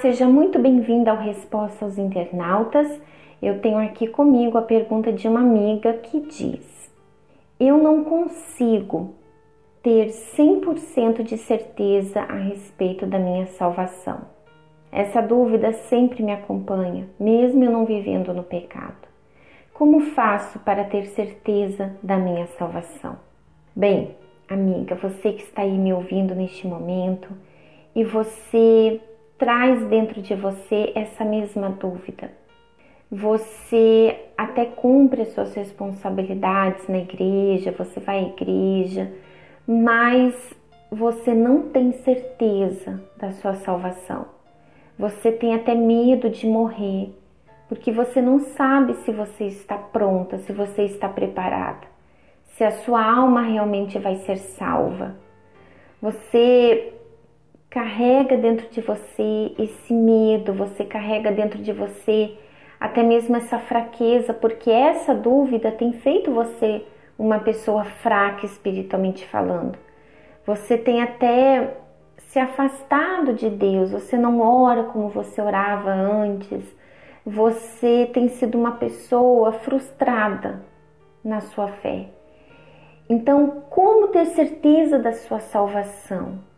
seja muito bem-vinda ao Resposta aos Internautas. Eu tenho aqui comigo a pergunta de uma amiga que diz: Eu não consigo ter 100% de certeza a respeito da minha salvação. Essa dúvida sempre me acompanha, mesmo eu não vivendo no pecado. Como faço para ter certeza da minha salvação? Bem, amiga, você que está aí me ouvindo neste momento e você traz dentro de você essa mesma dúvida. Você até cumpre as suas responsabilidades na igreja, você vai à igreja, mas você não tem certeza da sua salvação. Você tem até medo de morrer, porque você não sabe se você está pronta, se você está preparada, se a sua alma realmente vai ser salva. Você carrega dentro de você esse medo, você carrega dentro de você até mesmo essa fraqueza, porque essa dúvida tem feito você uma pessoa fraca espiritualmente falando. Você tem até se afastado de Deus, você não ora como você orava antes, você tem sido uma pessoa frustrada na sua fé. Então, como ter certeza da sua salvação?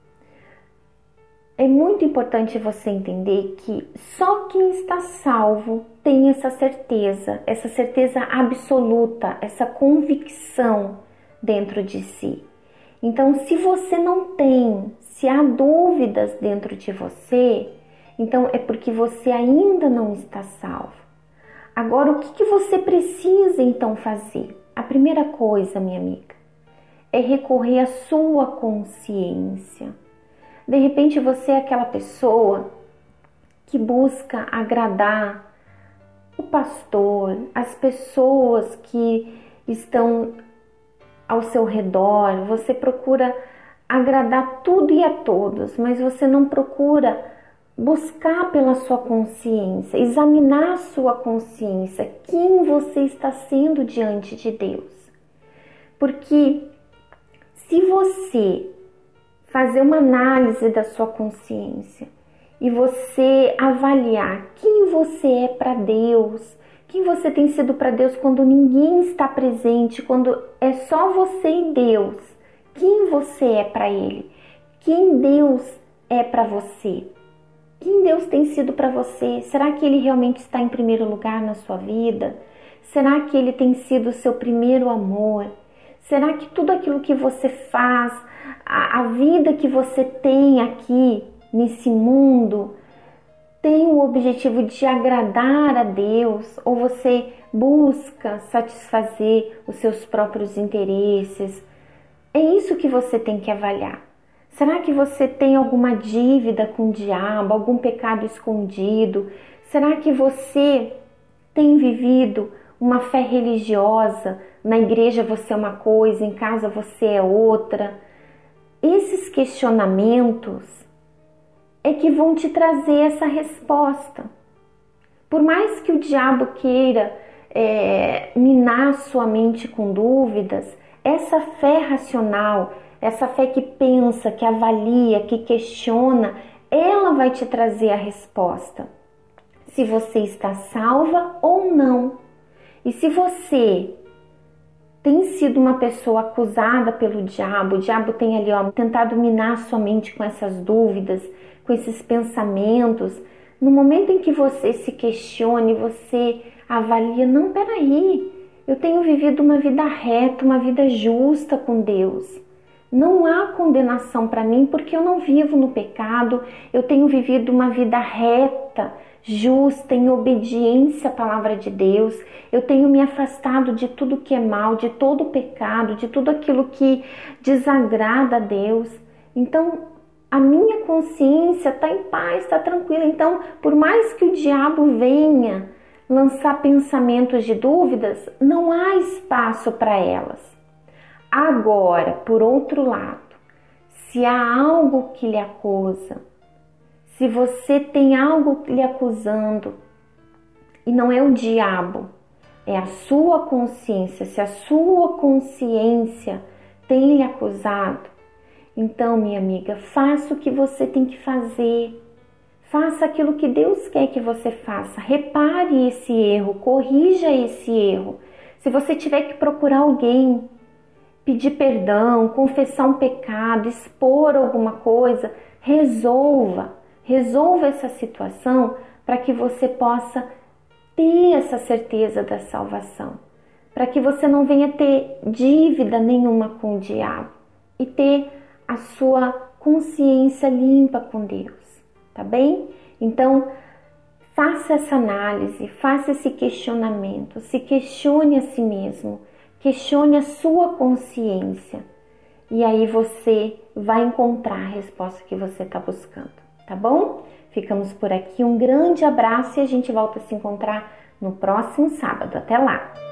É muito importante você entender que só quem está salvo tem essa certeza, essa certeza absoluta, essa convicção dentro de si. Então, se você não tem, se há dúvidas dentro de você, então é porque você ainda não está salvo. Agora, o que, que você precisa então fazer? A primeira coisa, minha amiga, é recorrer à sua consciência de repente você é aquela pessoa que busca agradar o pastor, as pessoas que estão ao seu redor, você procura agradar tudo e a todos, mas você não procura buscar pela sua consciência, examinar a sua consciência, quem você está sendo diante de Deus. Porque se você fazer uma análise da sua consciência e você avaliar quem você é para Deus, quem você tem sido para Deus quando ninguém está presente, quando é só você e Deus. Quem você é para Ele? Quem Deus é para você? Quem Deus tem sido para você? Será que Ele realmente está em primeiro lugar na sua vida? Será que Ele tem sido o seu primeiro amor? Será que tudo aquilo que você faz, a, a vida que você tem aqui nesse mundo tem o objetivo de agradar a Deus ou você busca satisfazer os seus próprios interesses? É isso que você tem que avaliar. Será que você tem alguma dívida com o diabo, algum pecado escondido? Será que você tem vivido uma fé religiosa? Na igreja você é uma coisa, em casa você é outra esses questionamentos é que vão te trazer essa resposta. Por mais que o diabo queira é, minar sua mente com dúvidas, essa fé racional, essa fé que pensa, que avalia, que questiona, ela vai te trazer a resposta. Se você está salva ou não. E se você tem sido uma pessoa acusada pelo diabo, o diabo tem ali ó, tentado minar sua mente com essas dúvidas, com esses pensamentos. No momento em que você se questione, você avalia, não, peraí, eu tenho vivido uma vida reta, uma vida justa com Deus. Não há condenação para mim porque eu não vivo no pecado, eu tenho vivido uma vida reta, justa, em obediência à palavra de Deus. Eu tenho me afastado de tudo que é mal, de todo o pecado, de tudo aquilo que desagrada a Deus. Então, a minha consciência está em paz, está tranquila. Então, por mais que o diabo venha lançar pensamentos de dúvidas, não há espaço para elas. Agora, por outro lado, se há algo que lhe acusa, se você tem algo lhe acusando, e não é o diabo, é a sua consciência, se a sua consciência tem lhe acusado, então, minha amiga, faça o que você tem que fazer. Faça aquilo que Deus quer que você faça. Repare esse erro, corrija esse erro. Se você tiver que procurar alguém, pedir perdão, confessar um pecado, expor alguma coisa, resolva. Resolva essa situação para que você possa ter essa certeza da salvação, para que você não venha ter dívida nenhuma com o diabo e ter a sua consciência limpa com Deus, tá bem? Então, faça essa análise, faça esse questionamento, se questione a si mesmo, questione a sua consciência e aí você vai encontrar a resposta que você está buscando, tá bom? Ficamos por aqui, um grande abraço e a gente volta a se encontrar no próximo sábado. Até lá!